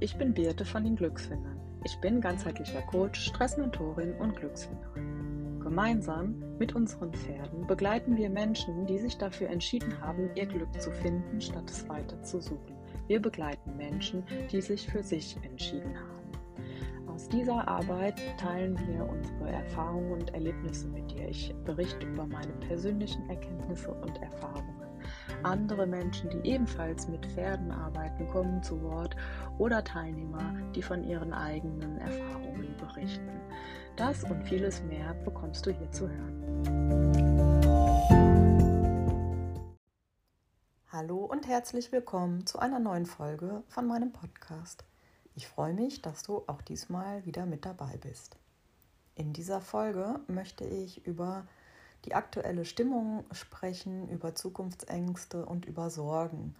ich bin Birte von den Glücksfindern. Ich bin ganzheitlicher Coach, Stressmentorin und Glücksfinderin. Gemeinsam mit unseren Pferden begleiten wir Menschen, die sich dafür entschieden haben, ihr Glück zu finden, statt es weiter zu suchen. Wir begleiten Menschen, die sich für sich entschieden haben. Aus dieser Arbeit teilen wir unsere Erfahrungen und Erlebnisse mit dir. Ich berichte über meine persönlichen Erkenntnisse und Erfahrungen. Andere Menschen, die ebenfalls mit Pferden arbeiten, kommen zu Wort oder Teilnehmer, die von ihren eigenen Erfahrungen berichten. Das und vieles mehr bekommst du hier zu hören. Hallo und herzlich willkommen zu einer neuen Folge von meinem Podcast. Ich freue mich, dass du auch diesmal wieder mit dabei bist. In dieser Folge möchte ich über die aktuelle Stimmung sprechen, über Zukunftsängste und über Sorgen.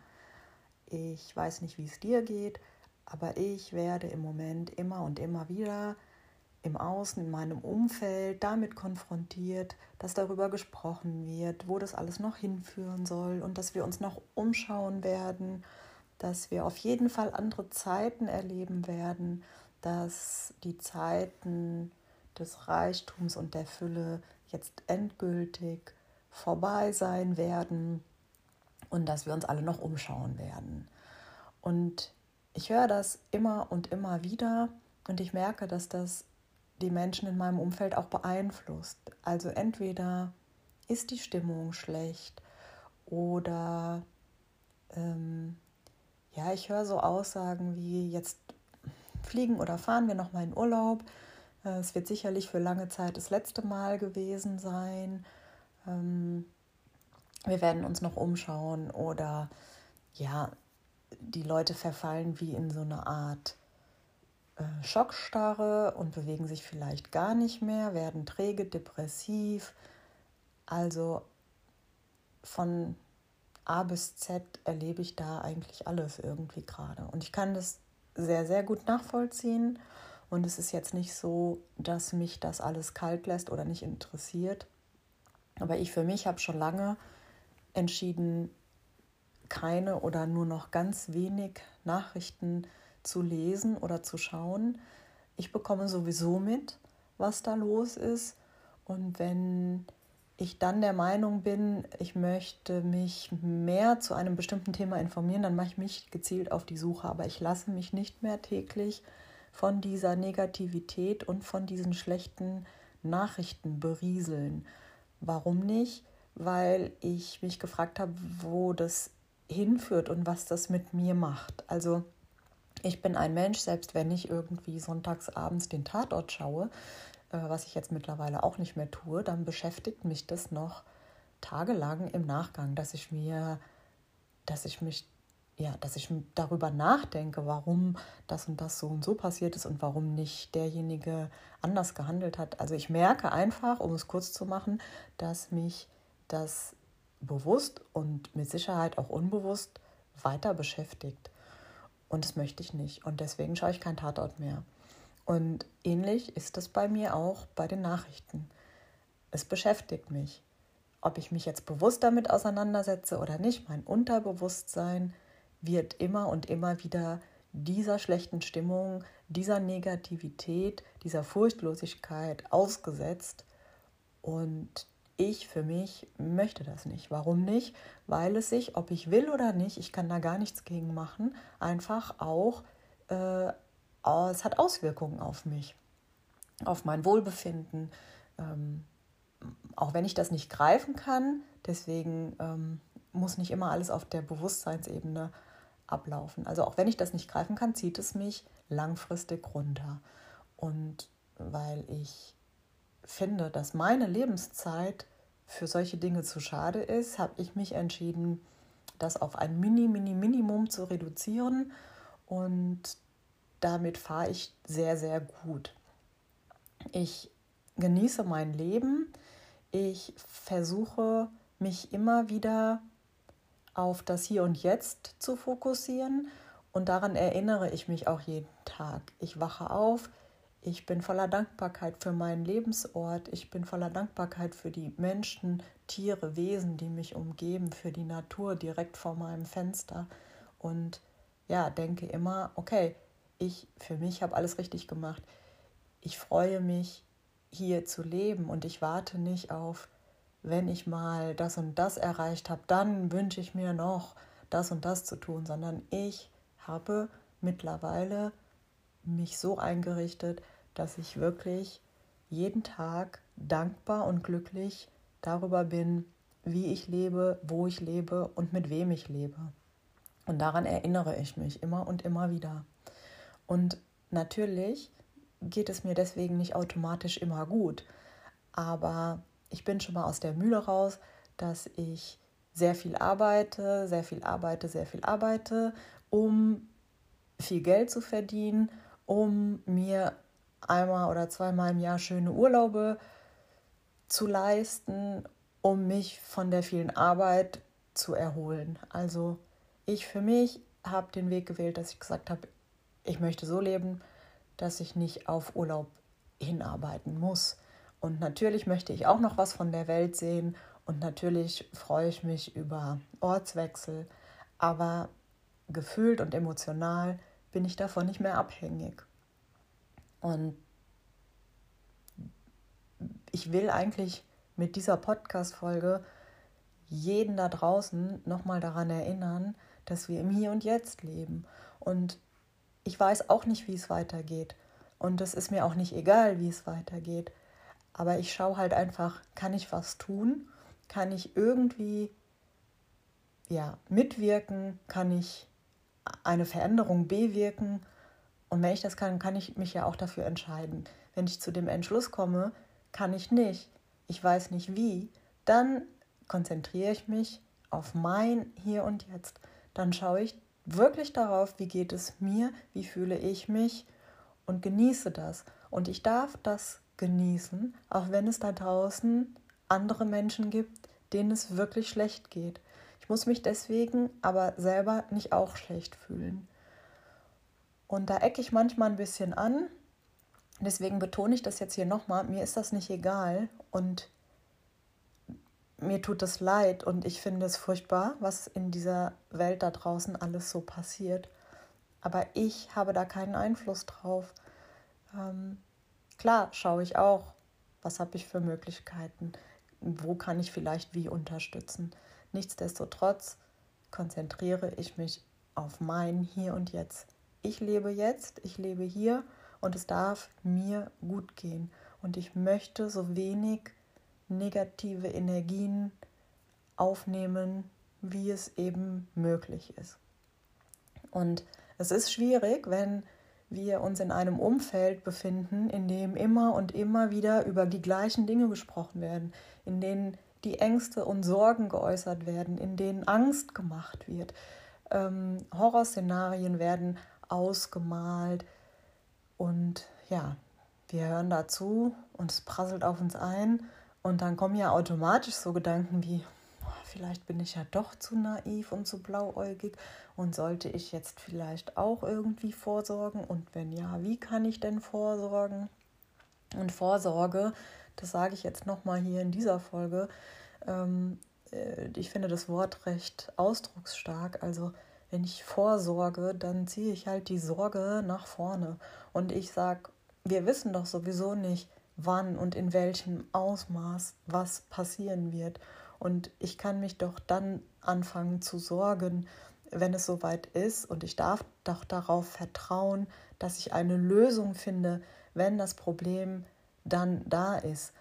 Ich weiß nicht, wie es dir geht, aber ich werde im Moment immer und immer wieder im Außen, in meinem Umfeld damit konfrontiert, dass darüber gesprochen wird, wo das alles noch hinführen soll und dass wir uns noch umschauen werden, dass wir auf jeden Fall andere Zeiten erleben werden, dass die Zeiten des Reichtums und der Fülle jetzt endgültig vorbei sein werden und dass wir uns alle noch umschauen werden. Und ich höre das immer und immer wieder und ich merke, dass das die Menschen in meinem Umfeld auch beeinflusst. Also entweder ist die Stimmung schlecht oder ähm, ja, ich höre so Aussagen wie jetzt fliegen oder fahren wir noch mal in Urlaub es wird sicherlich für lange Zeit das letzte Mal gewesen sein. Ähm, wir werden uns noch umschauen oder ja, die Leute verfallen wie in so eine Art äh, Schockstarre und bewegen sich vielleicht gar nicht mehr, werden träge, depressiv. Also von A bis Z erlebe ich da eigentlich alles irgendwie gerade. Und ich kann das sehr, sehr gut nachvollziehen. Und es ist jetzt nicht so, dass mich das alles kalt lässt oder nicht interessiert. Aber ich für mich habe schon lange entschieden, keine oder nur noch ganz wenig Nachrichten zu lesen oder zu schauen. Ich bekomme sowieso mit, was da los ist. Und wenn ich dann der Meinung bin, ich möchte mich mehr zu einem bestimmten Thema informieren, dann mache ich mich gezielt auf die Suche. Aber ich lasse mich nicht mehr täglich von dieser Negativität und von diesen schlechten Nachrichten berieseln. Warum nicht? Weil ich mich gefragt habe, wo das hinführt und was das mit mir macht. Also ich bin ein Mensch, selbst wenn ich irgendwie sonntags abends den Tatort schaue, äh, was ich jetzt mittlerweile auch nicht mehr tue, dann beschäftigt mich das noch tagelang im Nachgang, dass ich mir, dass ich mich ja, dass ich darüber nachdenke, warum das und das so und so passiert ist und warum nicht derjenige anders gehandelt hat. Also ich merke einfach, um es kurz zu machen, dass mich das bewusst und mit Sicherheit auch unbewusst weiter beschäftigt. Und das möchte ich nicht. Und deswegen schaue ich keinen Tatort mehr. Und ähnlich ist es bei mir auch bei den Nachrichten. Es beschäftigt mich. Ob ich mich jetzt bewusst damit auseinandersetze oder nicht, mein Unterbewusstsein wird immer und immer wieder dieser schlechten Stimmung, dieser Negativität, dieser Furchtlosigkeit ausgesetzt. Und ich für mich möchte das nicht. Warum nicht? Weil es sich, ob ich will oder nicht, ich kann da gar nichts gegen machen, einfach auch, äh, es hat Auswirkungen auf mich, auf mein Wohlbefinden. Ähm, auch wenn ich das nicht greifen kann, deswegen ähm, muss nicht immer alles auf der Bewusstseinsebene ablaufen. Also auch wenn ich das nicht greifen kann, zieht es mich langfristig runter. Und weil ich finde, dass meine Lebenszeit für solche Dinge zu schade ist, habe ich mich entschieden, das auf ein Mini, Mini, Minimum zu reduzieren. Und damit fahre ich sehr, sehr gut. Ich genieße mein Leben. Ich versuche mich immer wieder auf das Hier und Jetzt zu fokussieren. Und daran erinnere ich mich auch jeden Tag. Ich wache auf, ich bin voller Dankbarkeit für meinen Lebensort, ich bin voller Dankbarkeit für die Menschen, Tiere, Wesen, die mich umgeben, für die Natur direkt vor meinem Fenster. Und ja, denke immer, okay, ich für mich habe alles richtig gemacht. Ich freue mich, hier zu leben und ich warte nicht auf, wenn ich mal das und das erreicht habe, dann wünsche ich mir noch das und das zu tun, sondern ich habe mittlerweile mich so eingerichtet, dass ich wirklich jeden Tag dankbar und glücklich darüber bin, wie ich lebe, wo ich lebe und mit wem ich lebe. Und daran erinnere ich mich immer und immer wieder. Und natürlich geht es mir deswegen nicht automatisch immer gut, aber ich bin schon mal aus der Mühle raus, dass ich sehr viel arbeite, sehr viel arbeite, sehr viel arbeite, um viel Geld zu verdienen, um mir einmal oder zweimal im Jahr schöne Urlaube zu leisten, um mich von der vielen Arbeit zu erholen. Also ich für mich habe den Weg gewählt, dass ich gesagt habe, ich möchte so leben, dass ich nicht auf Urlaub hinarbeiten muss. Und natürlich möchte ich auch noch was von der Welt sehen und natürlich freue ich mich über Ortswechsel, aber gefühlt und emotional bin ich davon nicht mehr abhängig. Und ich will eigentlich mit dieser Podcast-Folge jeden da draußen nochmal daran erinnern, dass wir im Hier und Jetzt leben. Und ich weiß auch nicht, wie es weitergeht. Und es ist mir auch nicht egal, wie es weitergeht. Aber ich schaue halt einfach, kann ich was tun? Kann ich irgendwie ja, mitwirken? Kann ich eine Veränderung bewirken? Und wenn ich das kann, kann ich mich ja auch dafür entscheiden. Wenn ich zu dem Entschluss komme, kann ich nicht, ich weiß nicht wie, dann konzentriere ich mich auf mein Hier und Jetzt. Dann schaue ich wirklich darauf, wie geht es mir, wie fühle ich mich und genieße das. Und ich darf das genießen, auch wenn es da draußen andere Menschen gibt, denen es wirklich schlecht geht. Ich muss mich deswegen aber selber nicht auch schlecht fühlen. Und da ecke ich manchmal ein bisschen an. Deswegen betone ich das jetzt hier nochmal. Mir ist das nicht egal und mir tut es leid und ich finde es furchtbar, was in dieser Welt da draußen alles so passiert. Aber ich habe da keinen Einfluss drauf. Ähm, klar schaue ich auch, was habe ich für Möglichkeiten, wo kann ich vielleicht wie unterstützen. Nichtsdestotrotz konzentriere ich mich auf mein Hier und Jetzt ich lebe jetzt, ich lebe hier und es darf mir gut gehen. Und ich möchte so wenig negative Energien aufnehmen, wie es eben möglich ist. Und es ist schwierig, wenn wir uns in einem Umfeld befinden, in dem immer und immer wieder über die gleichen Dinge gesprochen werden, in denen die Ängste und Sorgen geäußert werden, in denen Angst gemacht wird. Ähm, Horrorszenarien werden ausgemalt. Und ja, wir hören dazu und es prasselt auf uns ein. Und dann kommen ja automatisch so Gedanken wie, vielleicht bin ich ja doch zu naiv und zu blauäugig und sollte ich jetzt vielleicht auch irgendwie vorsorgen? Und wenn ja, wie kann ich denn vorsorgen? Und Vorsorge, das sage ich jetzt nochmal hier in dieser Folge, ähm, äh, ich finde das Wort recht ausdrucksstark. Also wenn ich vorsorge, dann ziehe ich halt die Sorge nach vorne. Und ich sage, wir wissen doch sowieso nicht, wann und in welchem Ausmaß was passieren wird. Und ich kann mich doch dann anfangen zu sorgen, wenn es soweit ist. Und ich darf doch darauf vertrauen, dass ich eine Lösung finde, wenn das Problem dann da ist.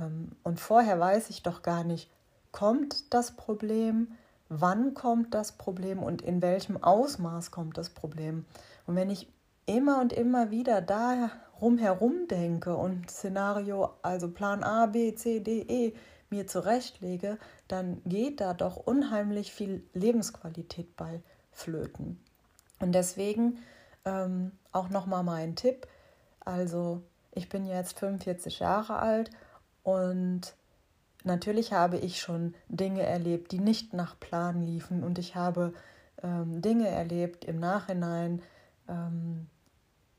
Ähm, und vorher weiß ich doch gar nicht, kommt das Problem, wann kommt das Problem und in welchem Ausmaß kommt das Problem. Und wenn ich immer und immer wieder da rumherum denke und Szenario, also Plan A, B, C, D, E mir zurechtlege, dann geht da doch unheimlich viel Lebensqualität bei flöten. Und deswegen ähm, auch nochmal mein Tipp. Also ich bin jetzt 45 Jahre alt und Natürlich habe ich schon Dinge erlebt, die nicht nach Plan liefen und ich habe ähm, Dinge erlebt im Nachhinein, ähm,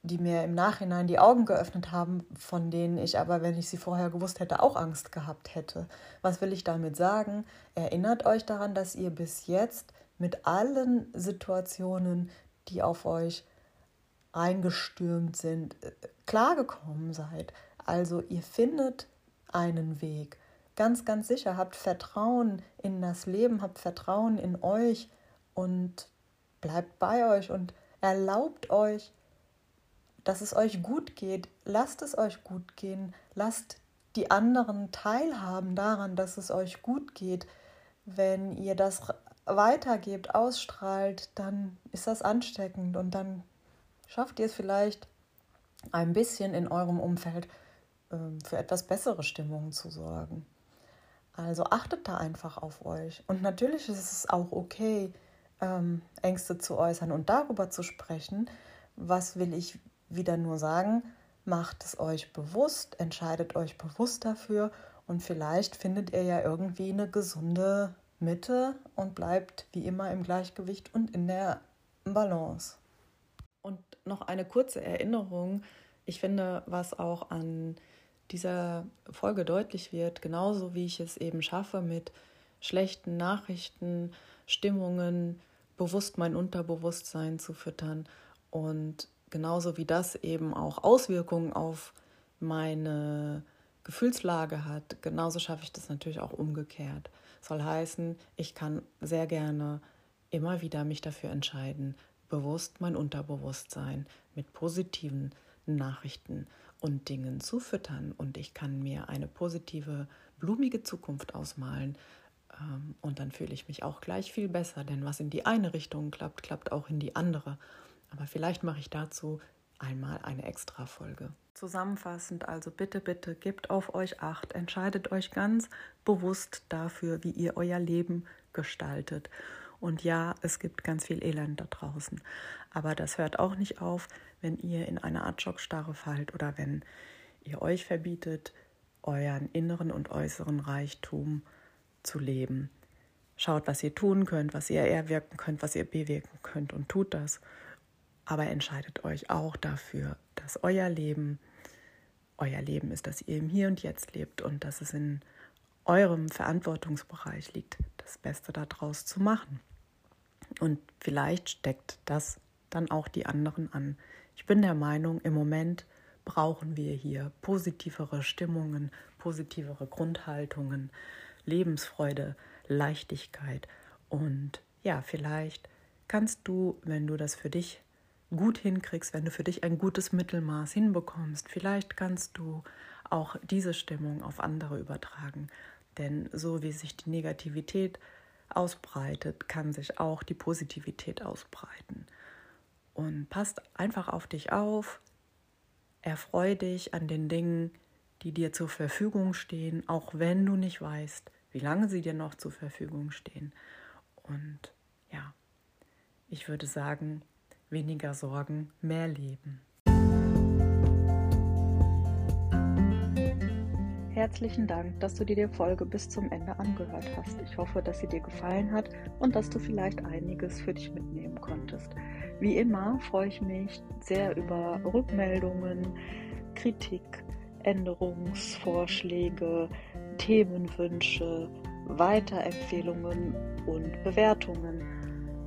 die mir im Nachhinein die Augen geöffnet haben, von denen ich aber, wenn ich sie vorher gewusst hätte, auch Angst gehabt hätte. Was will ich damit sagen? Erinnert euch daran, dass ihr bis jetzt mit allen Situationen, die auf euch reingestürmt sind, äh, klargekommen seid. Also ihr findet einen Weg. Ganz, ganz sicher, habt Vertrauen in das Leben, habt Vertrauen in euch und bleibt bei euch und erlaubt euch, dass es euch gut geht. Lasst es euch gut gehen. Lasst die anderen teilhaben daran, dass es euch gut geht. Wenn ihr das weitergebt, ausstrahlt, dann ist das ansteckend und dann schafft ihr es vielleicht ein bisschen in eurem Umfeld ähm, für etwas bessere Stimmung zu sorgen. Also achtet da einfach auf euch. Und natürlich ist es auch okay, ähm, Ängste zu äußern und darüber zu sprechen. Was will ich wieder nur sagen? Macht es euch bewusst, entscheidet euch bewusst dafür und vielleicht findet ihr ja irgendwie eine gesunde Mitte und bleibt wie immer im Gleichgewicht und in der Balance. Und noch eine kurze Erinnerung. Ich finde, was auch an dieser Folge deutlich wird, genauso wie ich es eben schaffe, mit schlechten Nachrichten, Stimmungen bewusst mein Unterbewusstsein zu füttern und genauso wie das eben auch Auswirkungen auf meine Gefühlslage hat, genauso schaffe ich das natürlich auch umgekehrt. Soll heißen, ich kann sehr gerne immer wieder mich dafür entscheiden, bewusst mein Unterbewusstsein mit positiven Nachrichten und Dingen zu füttern und ich kann mir eine positive, blumige Zukunft ausmalen. Ähm, und dann fühle ich mich auch gleich viel besser, denn was in die eine Richtung klappt, klappt auch in die andere. Aber vielleicht mache ich dazu einmal eine extra Folge. Zusammenfassend also bitte, bitte gebt auf euch acht, entscheidet euch ganz bewusst dafür, wie ihr euer Leben gestaltet. Und ja, es gibt ganz viel Elend da draußen. Aber das hört auch nicht auf, wenn ihr in eine Art Schockstarre fallt oder wenn ihr euch verbietet, euren inneren und äußeren Reichtum zu leben. Schaut, was ihr tun könnt, was ihr erwirken könnt, was ihr bewirken könnt und tut das. Aber entscheidet euch auch dafür, dass euer Leben euer Leben ist, dass ihr im Hier und Jetzt lebt und dass es in eurem Verantwortungsbereich liegt, das Beste daraus zu machen. Und vielleicht steckt das dann auch die anderen an. Ich bin der Meinung, im Moment brauchen wir hier positivere Stimmungen, positivere Grundhaltungen, Lebensfreude, Leichtigkeit. Und ja, vielleicht kannst du, wenn du das für dich gut hinkriegst, wenn du für dich ein gutes Mittelmaß hinbekommst, vielleicht kannst du auch diese Stimmung auf andere übertragen. Denn so wie sich die Negativität ausbreitet, kann sich auch die Positivität ausbreiten. Und passt einfach auf dich auf, erfreu dich an den Dingen, die dir zur Verfügung stehen, auch wenn du nicht weißt, wie lange sie dir noch zur Verfügung stehen. Und ja, ich würde sagen, weniger Sorgen, mehr Leben. Herzlichen Dank, dass du dir die Folge bis zum Ende angehört hast. Ich hoffe, dass sie dir gefallen hat und dass du vielleicht einiges für dich mitnehmen konntest. Wie immer freue ich mich sehr über Rückmeldungen, Kritik, Änderungsvorschläge, Themenwünsche, Weiterempfehlungen und Bewertungen.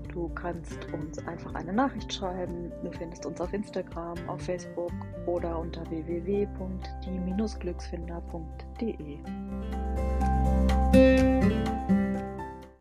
Du kannst uns einfach eine Nachricht schreiben. Du findest uns auf Instagram, auf Facebook oder unter www.die-glücksfinder.de.